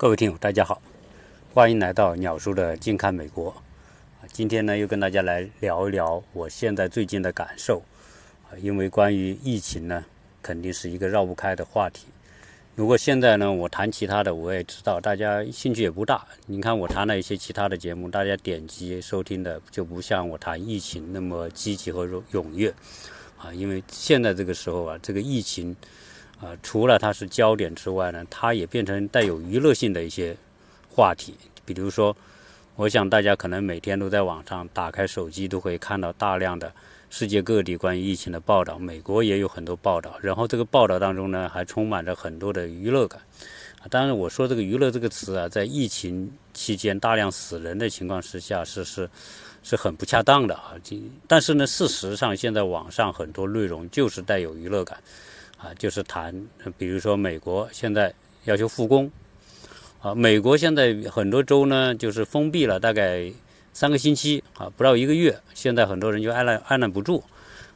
各位听友，大家好，欢迎来到鸟叔的近看美国。今天呢，又跟大家来聊一聊我现在最近的感受。啊，因为关于疫情呢，肯定是一个绕不开的话题。如果现在呢，我谈其他的，我也知道大家兴趣也不大。你看我谈了一些其他的节目，大家点击收听的就不像我谈疫情那么积极和踊跃。啊，因为现在这个时候啊，这个疫情。啊，除了它是焦点之外呢，它也变成带有娱乐性的一些话题。比如说，我想大家可能每天都在网上打开手机，都会看到大量的世界各地关于疫情的报道。美国也有很多报道，然后这个报道当中呢，还充满着很多的娱乐感。当然，我说这个“娱乐”这个词啊，在疫情期间大量死人的情况之下，是是是很不恰当的啊。但是呢，事实上现在网上很多内容就是带有娱乐感。啊，就是谈，比如说美国现在要求复工，啊，美国现在很多州呢就是封闭了大概三个星期，啊，不到一个月，现在很多人就按耐按耐不住，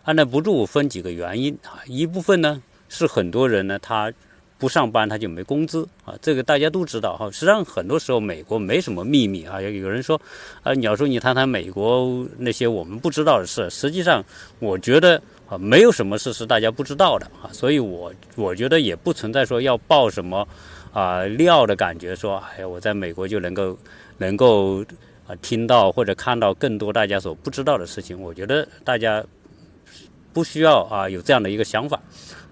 按耐不住分几个原因啊，一部分呢是很多人呢他不上班他就没工资啊，这个大家都知道哈，实际上很多时候美国没什么秘密啊，有人说啊，你要说你谈谈美国那些我们不知道的事，实际上我觉得。没有什么事是大家不知道的啊，所以我我觉得也不存在说要爆什么啊料的感觉，说哎呀，我在美国就能够能够啊听到或者看到更多大家所不知道的事情。我觉得大家不需要啊有这样的一个想法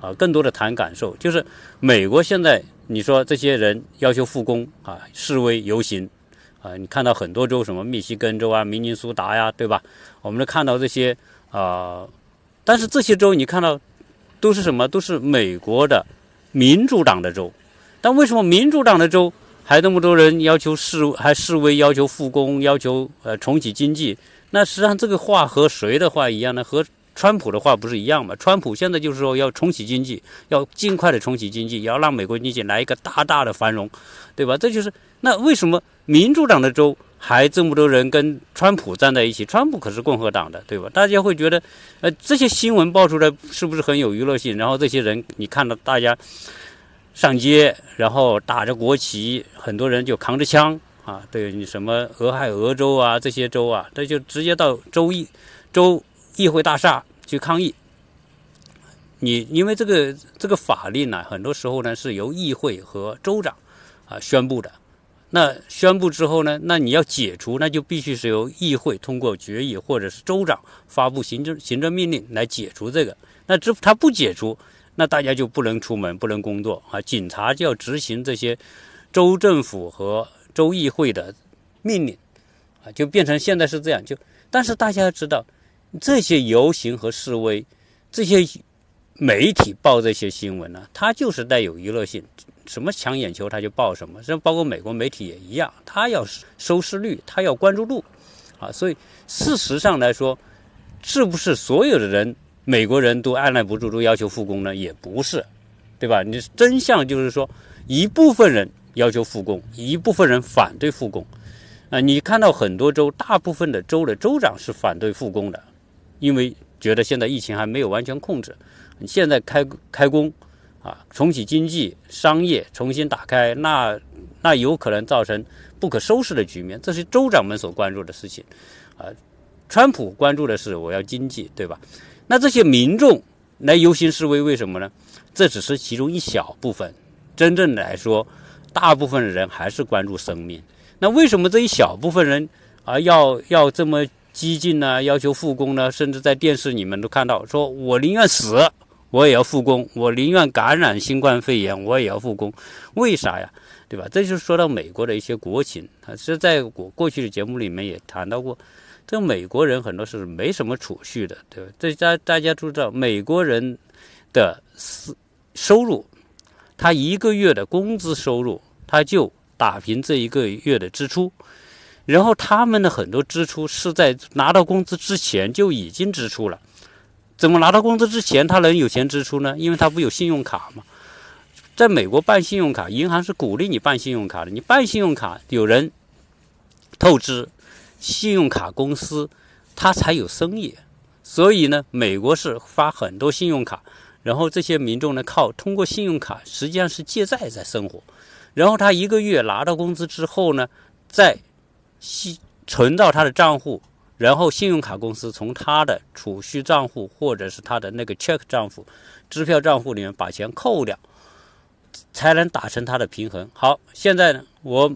啊，更多的谈感受。就是美国现在你说这些人要求复工啊，示威游行啊，你看到很多州，什么密西根州啊、明尼苏达呀，对吧？我们能看到这些啊。但是这些州你看到都是什么？都是美国的民主党的州。但为什么民主党的州还那么多人要求示还示威，要求复工，要求呃重启经济？那实际上这个话和谁的话一样呢？和川普的话不是一样吗？川普现在就是说要重启经济，要尽快的重启经济，也要让美国经济来一个大大的繁荣，对吧？这就是那为什么民主党的州？还这么多人跟川普站在一起，川普可是共和党的，对吧？大家会觉得，呃，这些新闻爆出来是不是很有娱乐性？然后这些人，你看到大家上街，然后打着国旗，很多人就扛着枪啊，对你什么俄亥俄州啊这些州啊，这就直接到州议州议会大厦去抗议。你因为这个这个法令呢，很多时候呢是由议会和州长啊宣布的。那宣布之后呢？那你要解除，那就必须是由议会通过决议，或者是州长发布行政行政命令来解除这个。那这他不解除，那大家就不能出门，不能工作啊！警察就要执行这些州政府和州议会的命令啊，就变成现在是这样。就但是大家要知道，这些游行和示威，这些媒体报这些新闻呢，它就是带有娱乐性。什么抢眼球他就报什么，这包括美国媒体也一样，他要收视率，他要关注度，啊，所以事实上来说，是不是所有的人美国人都按捺不住，都要求复工呢？也不是，对吧？你真相就是说，一部分人要求复工，一部分人反对复工，啊，你看到很多州，大部分的州的州长是反对复工的，因为觉得现在疫情还没有完全控制，现在开开工。啊，重启经济、商业重新打开，那那有可能造成不可收拾的局面，这是州长们所关注的事情。啊，川普关注的是我要经济，对吧？那这些民众来游行示威，为什么呢？这只是其中一小部分，真正来说，大部分人还是关注生命。那为什么这一小部分人啊要要这么激进呢？要求复工呢？甚至在电视你们都看到，说我宁愿死。我也要复工，我宁愿感染新冠肺炎，我也要复工。为啥呀？对吧？这就是说到美国的一些国情啊。是在我过去的节目里面也谈到过，这美国人很多是没什么储蓄的，对吧？这大大家都知道，美国人的收收入，他一个月的工资收入，他就打平这一个月的支出，然后他们的很多支出是在拿到工资之前就已经支出了。怎么拿到工资之前他能有钱支出呢？因为他不有信用卡吗。在美国办信用卡，银行是鼓励你办信用卡的。你办信用卡，有人透支，信用卡公司他才有生意。所以呢，美国是发很多信用卡，然后这些民众呢靠通过信用卡实际上是借债在生活。然后他一个月拿到工资之后呢，再信存到他的账户，然后信用卡公司从他的储蓄账户或者是他的那个 check 账户、支票账户里面把钱扣掉，才能达成他的平衡。好，现在呢，我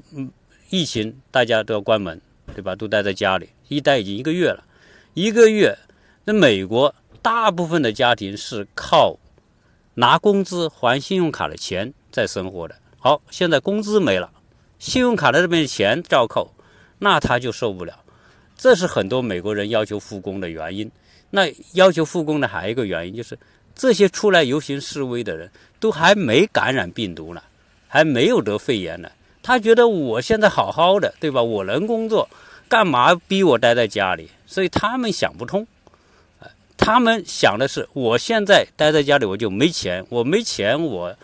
疫情大家都要关门，对吧？都待在家里，一待已经一个月了，一个月，那美国大部分的家庭是靠拿工资还信用卡的钱在生活的。好，现在工资没了，信用卡的这边钱照扣，那他就受不了。这是很多美国人要求复工的原因。那要求复工的还有一个原因就是，这些出来游行示威的人都还没感染病毒呢，还没有得肺炎呢。他觉得我现在好好的，对吧？我能工作，干嘛逼我待在家里？所以他们想不通。他们想的是，我现在待在家里，我就没钱，我没钱，我。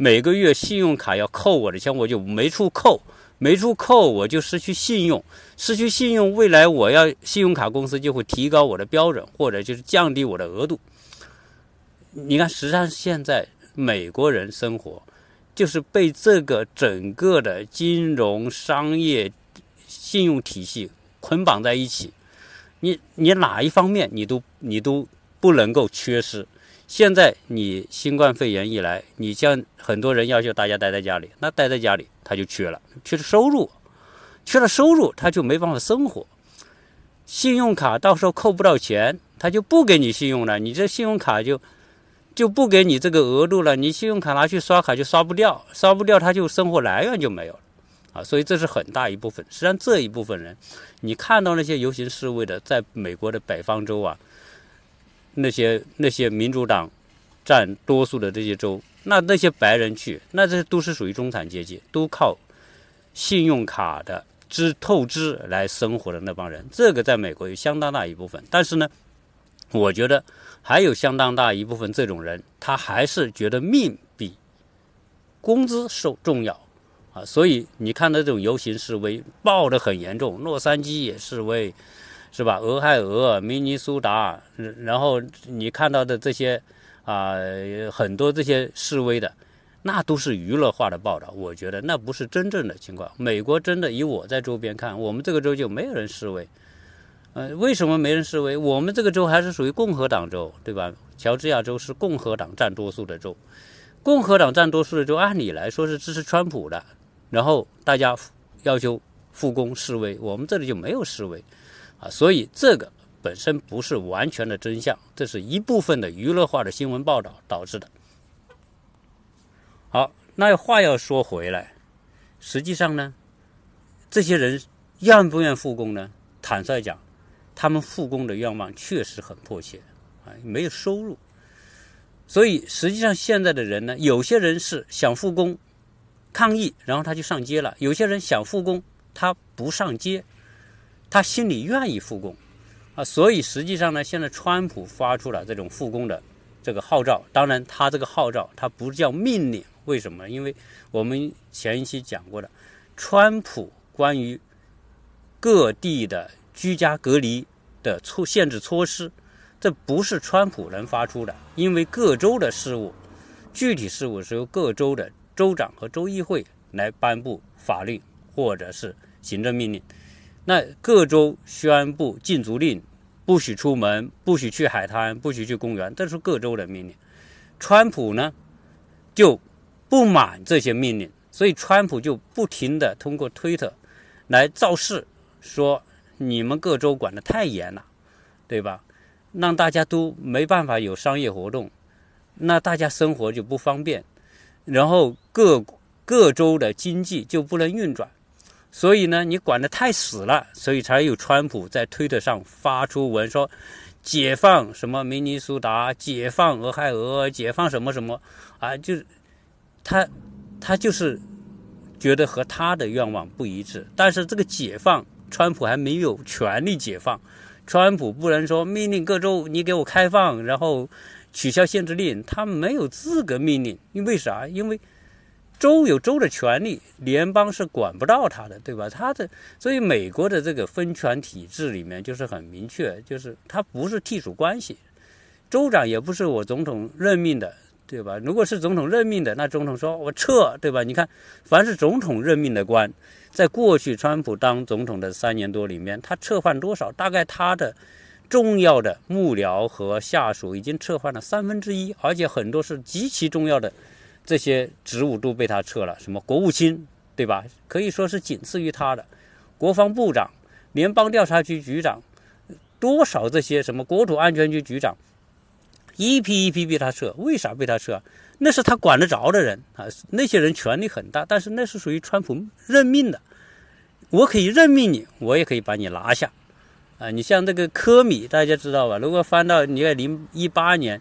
每个月信用卡要扣我的钱，我就没处扣，没处扣我就失去信用，失去信用，未来我要信用卡公司就会提高我的标准，或者就是降低我的额度。你看，实际上现在美国人生活就是被这个整个的金融、商业、信用体系捆绑在一起，你你哪一方面你都你都不能够缺失。现在你新冠肺炎一来，你像很多人要求大家待在家里，那待在家里他就缺了，缺了收入，缺了收入他就没办法生活。信用卡到时候扣不到钱，他就不给你信用了，你这信用卡就就不给你这个额度了，你信用卡拿去刷卡就刷不掉，刷不掉他就生活来源就没有了啊！所以这是很大一部分。实际上这一部分人，你看到那些游行示威的，在美国的北方州啊。那些那些民主党占多数的这些州，那那些白人去，那这都是属于中产阶级，都靠信用卡的支透支来生活的那帮人，这个在美国有相当大一部分。但是呢，我觉得还有相当大一部分这种人，他还是觉得命比工资受重要啊。所以你看到这种游行示威爆得很严重，洛杉矶也示威。是吧？俄亥俄、明尼苏达，然后你看到的这些啊，很多这些示威的，那都是娱乐化的报道。我觉得那不是真正的情况。美国真的以我在周边看，我们这个州就没有人示威。呃，为什么没人示威？我们这个州还是属于共和党州，对吧？乔治亚州是共和党占多数的州，共和党占多数的州，按理来说是支持川普的。然后大家要求复工示威，我们这里就没有示威。啊，所以这个本身不是完全的真相，这是一部分的娱乐化的新闻报道导致的。好，那话要说回来，实际上呢，这些人愿不愿复工呢？坦率讲，他们复工的愿望确实很迫切啊，没有收入，所以实际上现在的人呢，有些人是想复工抗议，然后他就上街了；有些人想复工，他不上街。他心里愿意复工，啊，所以实际上呢，现在川普发出了这种复工的这个号召。当然，他这个号召他不叫命令，为什么？因为我们前一期讲过的，川普关于各地的居家隔离的措限制措施，这不是川普能发出的，因为各州的事务，具体事务是由各州的州长和州议会来颁布法律或者是行政命令。那各州宣布禁足令，不许出门，不许去海滩，不许去公园，这是各州的命令。川普呢，就不满这些命令，所以川普就不停的通过推特来造势，说你们各州管的太严了，对吧？让大家都没办法有商业活动，那大家生活就不方便，然后各各州的经济就不能运转。所以呢，你管得太死了，所以才有川普在推特上发出文说，解放什么明尼苏达，解放俄亥俄，解放什么什么，啊，就是他他就是觉得和他的愿望不一致。但是这个解放，川普还没有权力解放，川普不能说命令各州你给我开放，然后取消限制令，他没有资格命令，因为啥？因为。州有州的权利，联邦是管不到他的，对吧？他的，所以美国的这个分权体制里面就是很明确，就是他不是隶属关系，州长也不是我总统任命的，对吧？如果是总统任命的，那总统说我撤，对吧？你看，凡是总统任命的官，在过去川普当总统的三年多里面，他撤换多少？大概他的重要的幕僚和下属已经撤换了三分之一，而且很多是极其重要的这些职务都被他撤了，什么国务卿，对吧？可以说是仅次于他的国防部长、联邦调查局局长。多少这些什么国土安全局局长，一批一批被他撤，为啥被他撤？那是他管得着的人啊，那些人权力很大，但是那是属于川普任命的，我可以任命你，我也可以把你拿下，啊，你像这个科米，大家知道吧？如果翻到你看零一八年，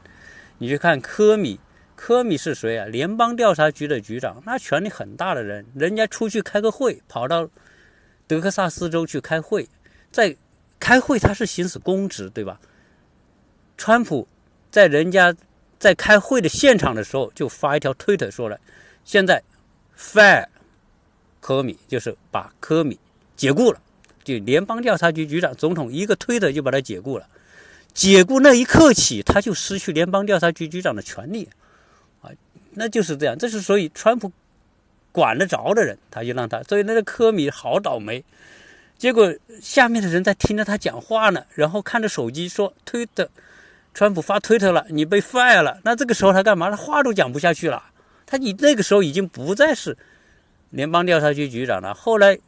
你去看科米，科米是谁啊？联邦调查局的局长，那权力很大的人，人家出去开个会，跑到德克萨斯州去开会，在。开会他是行使公职，对吧？川普在人家在开会的现场的时候，就发一条推特说了：“现在 fire 科米就是把科米解雇了，就联邦调查局局长，总统一个推特就把他解雇了。解雇那一刻起，他就失去联邦调查局局长的权利，那就是这样。这是所以川普管得着的人，他就让他。所以那个科米好倒霉。”结果下面的人在听着他讲话呢，然后看着手机说推的，川普发推特了，你被 fire 了。那这个时候他干嘛？他话都讲不下去了。他你那个时候已经不再是联邦调查局局长了。后来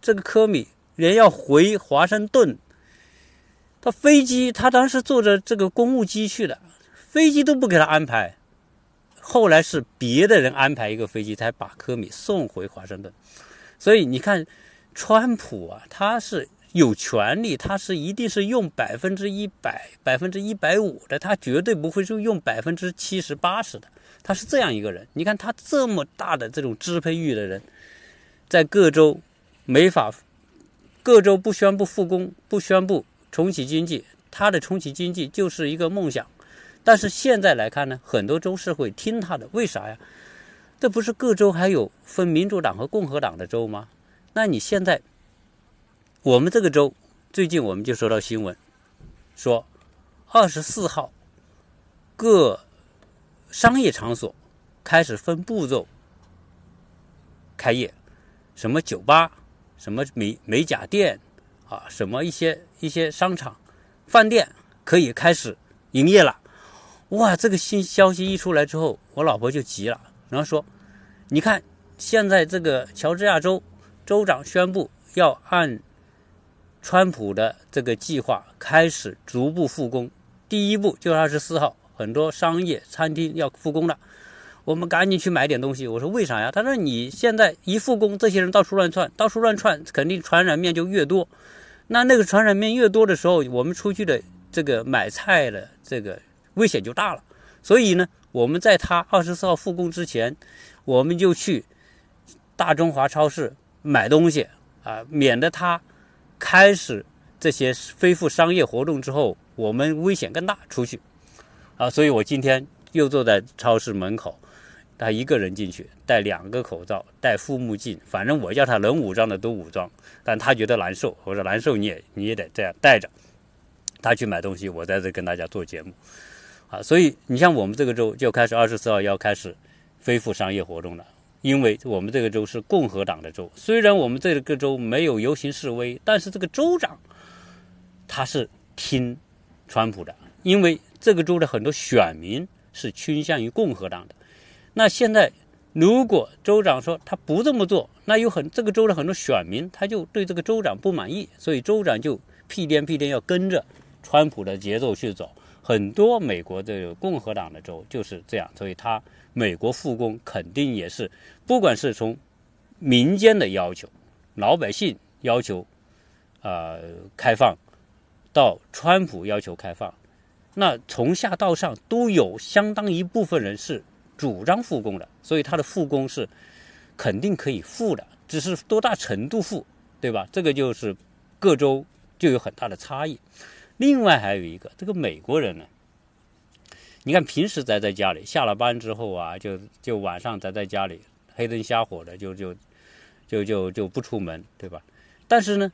这个科米连要回华盛顿，他飞机他当时坐着这个公务机去的，飞机都不给他安排。后来是别的人安排一个飞机才把科米送回华盛顿。所以你看。川普啊，他是有权利，他是一定是用百分之一百、百分之一百五的，他绝对不会是用百分之七十八十的。他是这样一个人。你看他这么大的这种支配欲的人，在各州没法，各州不宣布复工，不宣布重启经济，他的重启经济就是一个梦想。但是现在来看呢，很多州是会听他的，为啥呀？这不是各州还有分民主党和共和党的州吗？那你现在，我们这个州最近我们就收到新闻，说二十四号各商业场所开始分步骤开业，什么酒吧、什么美美甲店啊，什么一些一些商场、饭店可以开始营业了。哇，这个新消息一出来之后，我老婆就急了，然后说：“你看现在这个乔治亚州。”州长宣布要按川普的这个计划开始逐步复工。第一步就是二十四号，很多商业餐厅要复工了，我们赶紧去买点东西。我说为啥呀？他说你现在一复工，这些人到处乱窜，到处乱窜，肯定传染面就越多。那那个传染面越多的时候，我们出去的这个买菜的这个危险就大了。所以呢，我们在他二十四号复工之前，我们就去大中华超市。买东西啊，免得他开始这些恢复商业活动之后，我们危险更大出去啊。所以我今天又坐在超市门口，他一个人进去，戴两个口罩，戴护目镜，反正我叫他能武装的都武装，但他觉得难受。我说难受你也你也得这样戴着。他去买东西，我在这跟大家做节目啊。所以你像我们这个州就开始二十四号要开始恢复商业活动了。因为我们这个州是共和党的州，虽然我们这个州没有游行示威，但是这个州长他是听川普的，因为这个州的很多选民是倾向于共和党的。那现在如果州长说他不这么做，那有很这个州的很多选民他就对这个州长不满意，所以州长就屁颠屁颠要跟着川普的节奏去走。很多美国的共和党的州就是这样，所以他。美国复工肯定也是，不管是从民间的要求，老百姓要求，呃，开放，到川普要求开放，那从下到上都有相当一部分人是主张复工的，所以他的复工是肯定可以复的，只是多大程度复，对吧？这个就是各州就有很大的差异。另外还有一个，这个美国人呢。你看，平时宅在家里，下了班之后啊，就就晚上宅在家里，黑灯瞎火的，就就就就就不出门，对吧？但是呢，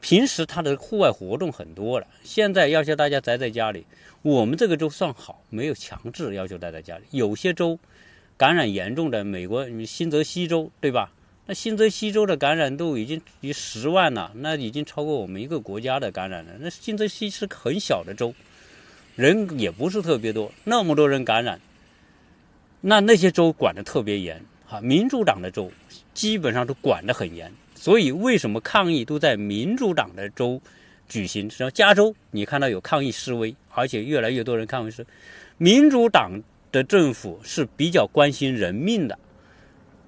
平时他的户外活动很多了，现在要求大家宅在家里。我们这个州算好，没有强制要求待在家里。有些州感染严重的，美国新泽西州，对吧？那新泽西州的感染度已经有十万了，那已经超过我们一个国家的感染了。那新泽西是很小的州，人也不是特别多，那么多人感染，那那些州管的特别严。哈，民主党的州基本上都管得很严。所以，为什么抗议都在民主党的州举行？像加州，你看到有抗议示威，而且越来越多人抗议是民主党的政府是比较关心人命的，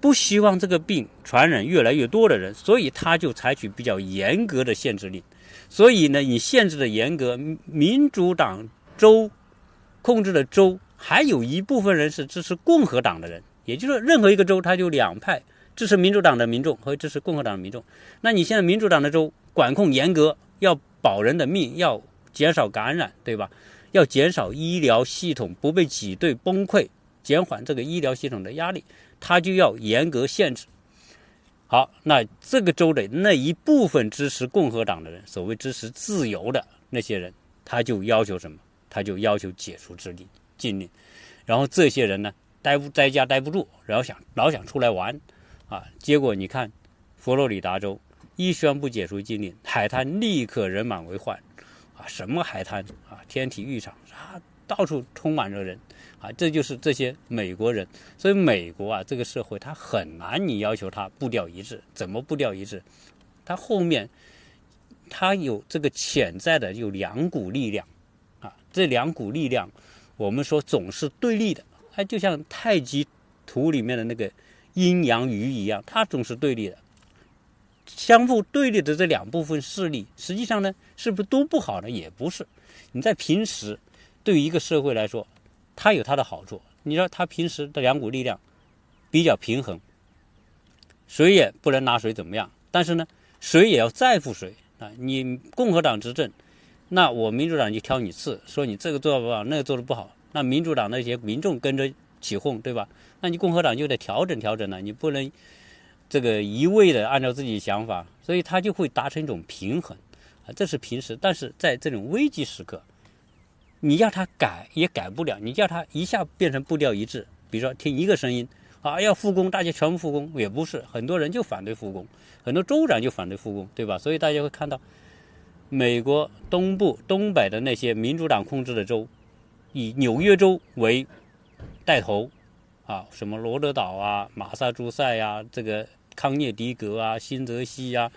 不希望这个病传染越来越多的人，所以他就采取比较严格的限制令。所以呢，你限制的严格，民主党州控制的州还有一部分人是支持共和党的人，也就是说任何一个州，它就两派。支持民主党的民众和支持共和党的民众，那你现在民主党的州管控严格，要保人的命，要减少感染，对吧？要减少医疗系统不被挤兑崩溃，减缓这个医疗系统的压力，他就要严格限制。好，那这个州的那一部分支持共和党的人，所谓支持自由的那些人，他就要求什么？他就要求解除制令禁令，然后这些人呢，待不在家待不住，然后想老想出来玩。啊！结果你看，佛罗里达州一宣布解除禁令，海滩立刻人满为患，啊，什么海滩啊，天体浴场啊，到处充满着人，啊，这就是这些美国人。所以美国啊，这个社会它很难，你要求它步调一致，怎么步调一致？它后面它有这个潜在的有两股力量，啊，这两股力量，我们说总是对立的，它就像太极图里面的那个。阴阳鱼一样，它总是对立的，相互对立的这两部分势力，实际上呢，是不是都不好呢？也不是。你在平时，对于一个社会来说，它有它的好处。你说它平时的两股力量比较平衡，谁也不能拿谁怎么样。但是呢，谁也要在乎谁啊？你共和党执政，那我民主党就挑你刺，说你这个做不好，那个做的不好。那民主党那些民众跟着起哄，对吧？那你共和党就得调整调整了，你不能这个一味的按照自己想法，所以他就会达成一种平衡啊，这是平时。但是在这种危机时刻，你要他改也改不了，你叫他一下变成步调一致，比如说听一个声音啊，要复工，大家全部复工也不是，很多人就反对复工，很多州长就反对复工，对吧？所以大家会看到，美国东部、东北的那些民主党控制的州，以纽约州为带头。啊，什么罗德岛啊、马萨诸塞呀、这个康涅狄格啊、新泽西呀、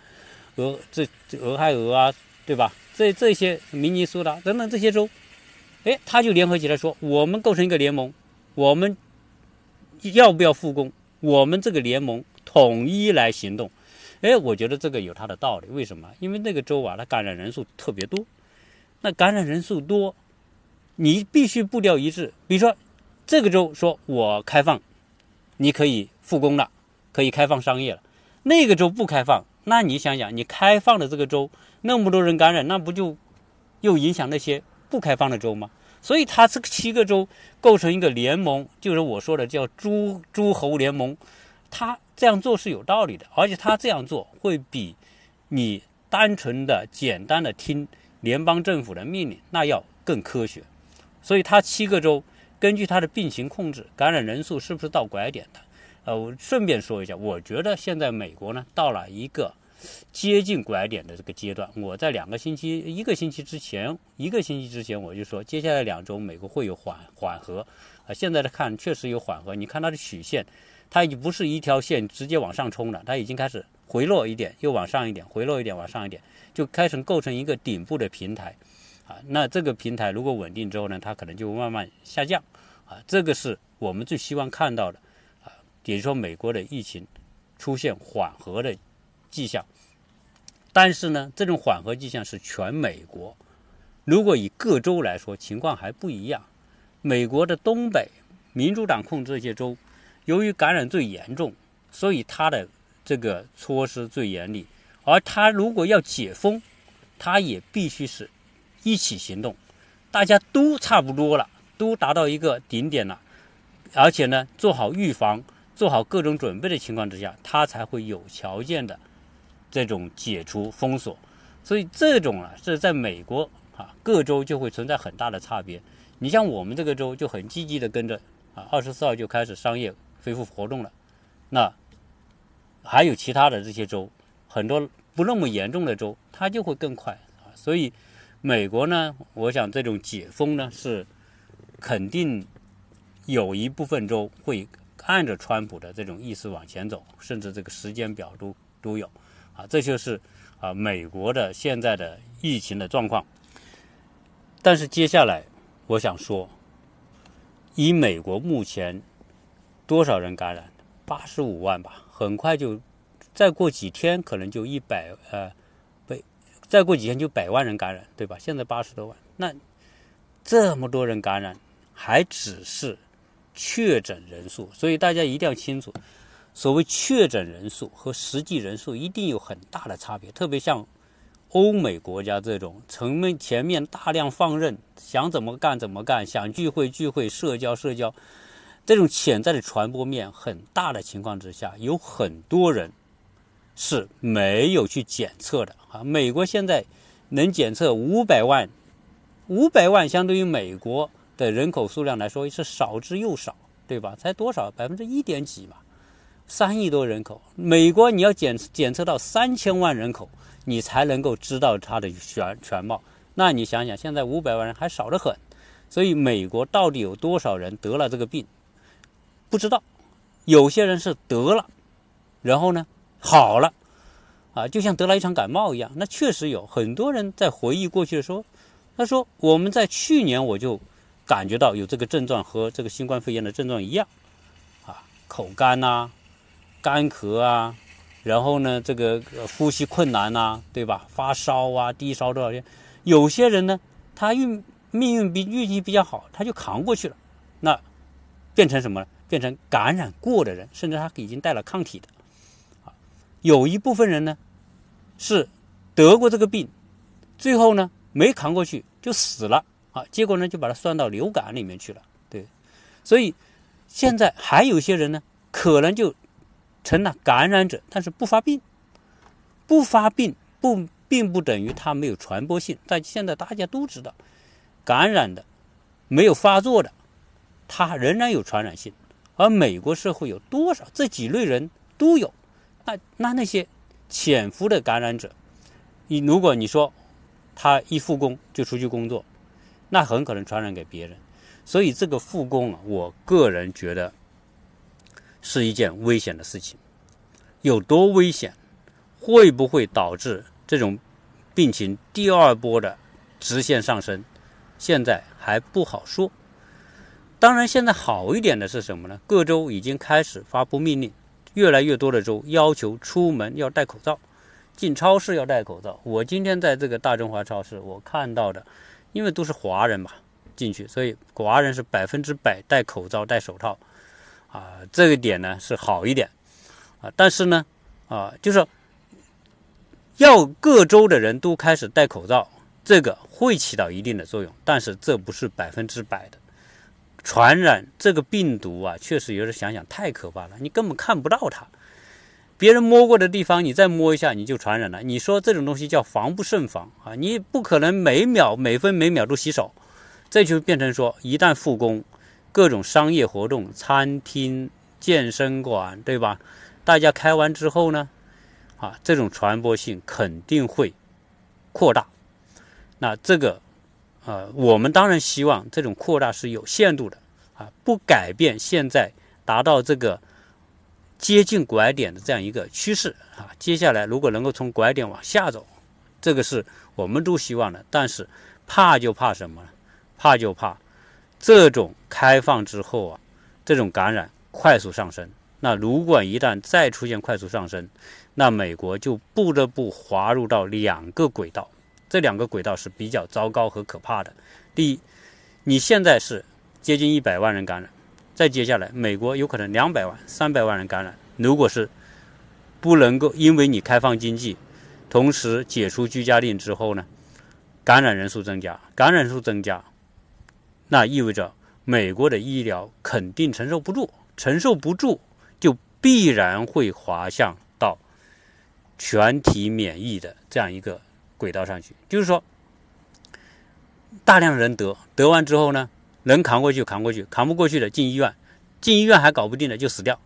俄这俄亥俄啊，对吧？这这些明尼苏达等等这些州，哎，他就联合起来说，我们构成一个联盟，我们要不要复工？我们这个联盟统一来行动。哎，我觉得这个有它的道理。为什么？因为那个州啊，它感染人数特别多，那感染人数多，你必须步调一致。比如说。这个州说我开放，你可以复工了，可以开放商业了。那个州不开放，那你想想，你开放的这个州那么多人感染，那不就又影响那些不开放的州吗？所以，他这个七个州构成一个联盟，就是我说的叫诸诸侯联盟。他这样做是有道理的，而且他这样做会比你单纯的、简单的听联邦政府的命令那要更科学。所以，他七个州。根据它的病情控制，感染人数是不是到拐点的？呃，我顺便说一下，我觉得现在美国呢到了一个接近拐点的这个阶段。我在两个星期、一个星期之前，一个星期之前我就说，接下来两周美国会有缓缓和。啊，现在的看确实有缓和。你看它的曲线，它已经不是一条线直接往上冲了，它已经开始回落一点，又往上一点，回落一点，往上一点，就开始构成一个顶部的平台。啊，那这个平台如果稳定之后呢，它可能就慢慢下降，啊，这个是我们最希望看到的，啊，也就是说美国的疫情出现缓和的迹象，但是呢，这种缓和迹象是全美国，如果以各州来说，情况还不一样。美国的东北民主党控制这些州，由于感染最严重，所以它的这个措施最严厉，而它如果要解封，它也必须是。一起行动，大家都差不多了，都达到一个顶点了，而且呢，做好预防、做好各种准备的情况之下，它才会有条件的这种解除封锁。所以这种啊是在美国啊各州就会存在很大的差别。你像我们这个州就很积极的跟着啊，二十四号就开始商业恢复活动了。那还有其他的这些州，很多不那么严重的州，它就会更快啊。所以美国呢，我想这种解封呢是肯定有一部分州会按着川普的这种意思往前走，甚至这个时间表都都有这就是啊美国的现在的疫情的状况。但是接下来。我想说，以美国目前多少人感染？八十五万吧，很快就，再过几天可能就一百呃，被再过几天就百万人感染，对吧？现在八十多万，那这么多人感染，还只是确诊人数，所以大家一定要清楚，所谓确诊人数和实际人数一定有很大的差别，特别像。欧美国家这种前面前面大量放任，想怎么干怎么干，想聚会聚会，社交社交，这种潜在的传播面很大的情况之下，有很多人是没有去检测的啊。美国现在能检测五百万，五百万相对于美国的人口数量来说是少之又少，对吧？才多少？百分之一点几嘛，三亿多人口，美国你要检检测到三千万人口。你才能够知道它的全全貌。那你想想，现在五百万人还少得很，所以美国到底有多少人得了这个病，不知道。有些人是得了，然后呢好了，啊，就像得了一场感冒一样。那确实有很多人在回忆过去的时候，他说我们在去年我就感觉到有这个症状和这个新冠肺炎的症状一样，啊，口干呐，干咳啊。然后呢，这个呼吸困难呐，对吧？发烧啊，低烧多少天？有些人呢，他运命运比运气比较好，他就扛过去了。那变成什么？变成感染过的人，甚至他已经带了抗体的。啊，有一部分人呢，是得过这个病，最后呢没扛过去就死了。啊，结果呢就把它算到流感里面去了。对，所以现在还有些人呢，可能就。成了感染者，但是不发病，不发病不并不等于他没有传播性。但现在大家都知道，感染的没有发作的，他仍然有传染性。而美国社会有多少这几类人都有，那那那些潜伏的感染者，你如果你说他一复工就出去工作，那很可能传染给别人。所以这个复工啊，我个人觉得。是一件危险的事情，有多危险？会不会导致这种病情第二波的直线上升？现在还不好说。当然，现在好一点的是什么呢？各州已经开始发布命令，越来越多的州要求出门要戴口罩，进超市要戴口罩。我今天在这个大中华超市，我看到的，因为都是华人嘛，进去，所以华人是百分之百戴口罩、戴手套。啊，这个点呢是好一点，啊，但是呢，啊，就是要各州的人都开始戴口罩，这个会起到一定的作用，但是这不是百分之百的。传染这个病毒啊，确实有点想想太可怕了，你根本看不到它，别人摸过的地方你再摸一下你就传染了，你说这种东西叫防不胜防啊，你不可能每秒每分每秒都洗手，这就变成说一旦复工。各种商业活动，餐厅、健身馆，对吧？大家开完之后呢，啊，这种传播性肯定会扩大。那这个，呃，我们当然希望这种扩大是有限度的，啊，不改变现在达到这个接近拐点的这样一个趋势啊。接下来如果能够从拐点往下走，这个是我们都希望的。但是怕就怕什么？怕就怕。这种开放之后啊，这种感染快速上升。那如果一旦再出现快速上升，那美国就不得不滑入到两个轨道。这两个轨道是比较糟糕和可怕的。第一，你现在是接近一百万人感染，再接下来美国有可能两百万、三百万人感染。如果是不能够因为你开放经济，同时解除居家令之后呢，感染人数增加，感染人数增加。那意味着美国的医疗肯定承受不住，承受不住就必然会滑向到全体免疫的这样一个轨道上去。就是说，大量人得得完之后呢，能扛过去扛过去，扛不过去的进医院，进医院还搞不定的就死掉，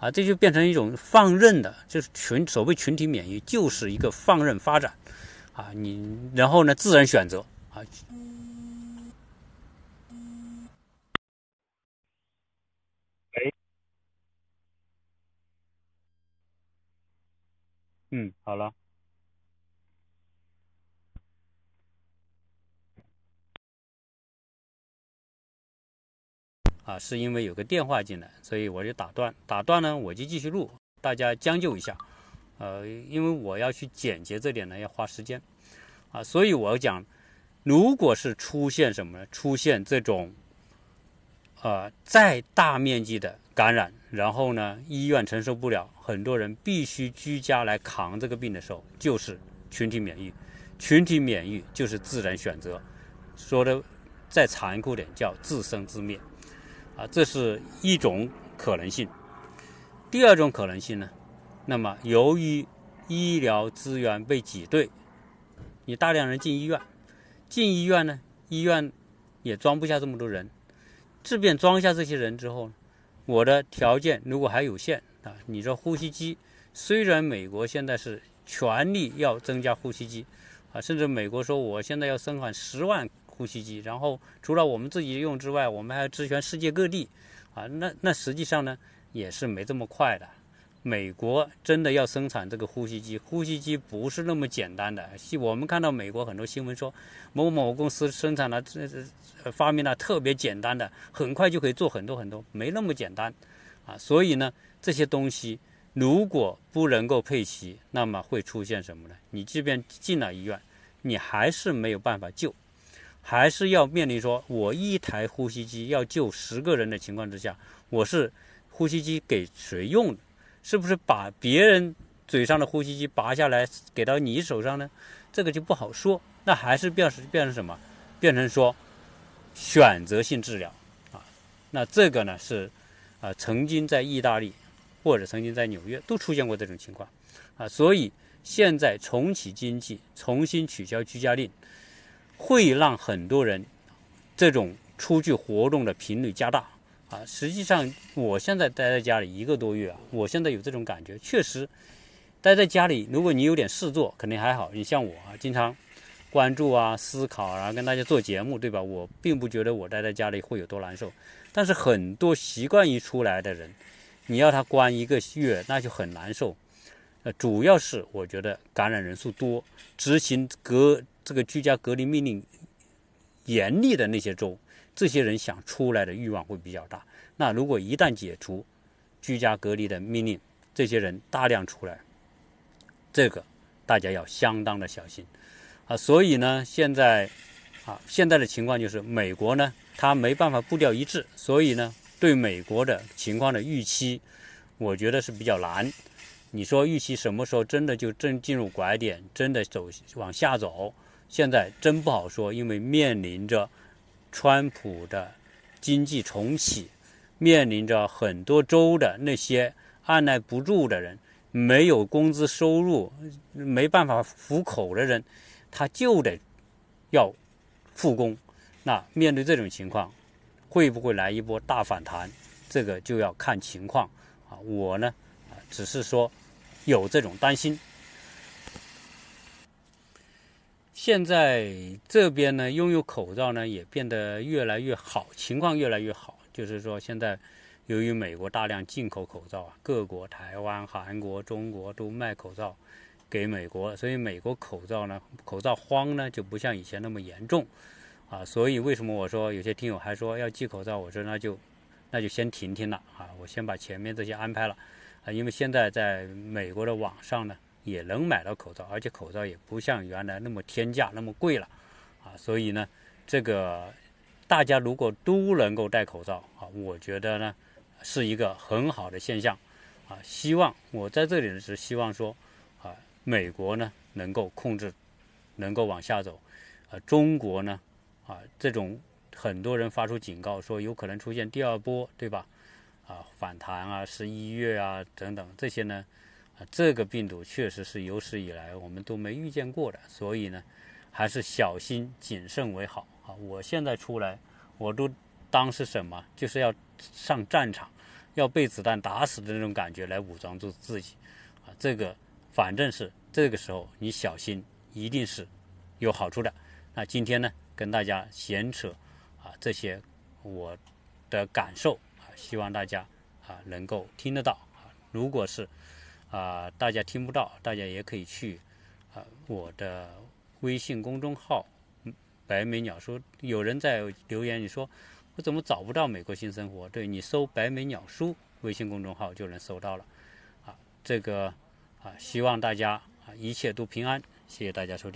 啊，这就变成一种放任的，就是群所谓群体免疫，就是一个放任发展，啊，你然后呢，自然选择啊。嗯，好了。啊，是因为有个电话进来，所以我就打断。打断呢，我就继续录，大家将就一下。呃，因为我要去剪辑这点呢，要花时间。啊，所以我讲，如果是出现什么呢，出现这种，呃，再大面积的感染。然后呢，医院承受不了，很多人必须居家来扛这个病的时候，就是群体免疫。群体免疫就是自然选择，说的再残酷点叫自生自灭，啊，这是一种可能性。第二种可能性呢，那么由于医疗资源被挤兑，你大量人进医院，进医院呢，医院也装不下这么多人，即便装下这些人之后。我的条件如果还有限啊，你说呼吸机，虽然美国现在是全力要增加呼吸机，啊，甚至美国说我现在要生产十万呼吸机，然后除了我们自己用之外，我们还要支援世界各地，啊，那那实际上呢也是没这么快的。美国真的要生产这个呼吸机，呼吸机不是那么简单的。我们看到美国很多新闻说，某某公司生产了这这发明了特别简单的，很快就可以做很多很多，没那么简单啊。所以呢，这些东西如果不能够配齐，那么会出现什么呢？你即便进了医院，你还是没有办法救，还是要面临说，我一台呼吸机要救十个人的情况之下，我是呼吸机给谁用？是不是把别人嘴上的呼吸机拔下来给到你手上呢？这个就不好说。那还是变成变成什么？变成说选择性治疗啊。那这个呢是啊，曾经在意大利或者曾经在纽约都出现过这种情况啊。所以现在重启经济，重新取消居家令，会让很多人这种出去活动的频率加大。啊，实际上我现在待在家里一个多月啊，我现在有这种感觉，确实，待在家里，如果你有点事做，肯定还好。你像我啊，经常关注啊、思考啊，跟大家做节目，对吧？我并不觉得我待在家里会有多难受。但是很多习惯于出来的人，你要他关一个月，那就很难受。呃，主要是我觉得感染人数多，执行隔这个居家隔离命令严厉的那些州。这些人想出来的欲望会比较大。那如果一旦解除居家隔离的命令，这些人大量出来，这个大家要相当的小心啊。所以呢，现在啊，现在的情况就是美国呢，它没办法步调一致，所以呢，对美国的情况的预期，我觉得是比较难。你说预期什么时候真的就正进入拐点，真的走往下走，现在真不好说，因为面临着。川普的经济重启，面临着很多州的那些按耐不住的人，没有工资收入，没办法糊口的人，他就得要复工。那面对这种情况，会不会来一波大反弹？这个就要看情况啊。我呢，只是说有这种担心。现在这边呢，拥有口罩呢也变得越来越好，情况越来越好。就是说，现在由于美国大量进口口罩啊，各国台湾、韩国、中国都卖口罩给美国，所以美国口罩呢，口罩荒呢就不像以前那么严重啊。所以为什么我说有些听友还说要寄口罩？我说那就那就先停停了啊，我先把前面这些安排了啊，因为现在在美国的网上呢。也能买到口罩，而且口罩也不像原来那么天价、那么贵了，啊，所以呢，这个大家如果都能够戴口罩啊，我觉得呢是一个很好的现象，啊，希望我在这里呢是希望说，啊，美国呢能够控制，能够往下走，啊，中国呢，啊，这种很多人发出警告说有可能出现第二波，对吧？啊，反弹啊，十一月啊等等这些呢。这个病毒确实是有史以来我们都没遇见过的，所以呢，还是小心谨慎为好啊。我现在出来，我都当是什么，就是要上战场，要被子弹打死的那种感觉来武装住自己啊。这个反正是这个时候你小心，一定是有好处的。那今天呢，跟大家闲扯啊这些我的感受啊，希望大家啊能够听得到啊。如果是啊大家听不到，大家也可以去啊我的微信公众号“白眉鸟叔”。有人在留言你说我怎么找不到美国新生活？对你搜“白眉鸟叔”微信公众号就能搜到了啊。这个啊，希望大家啊一切都平安。谢谢大家收听。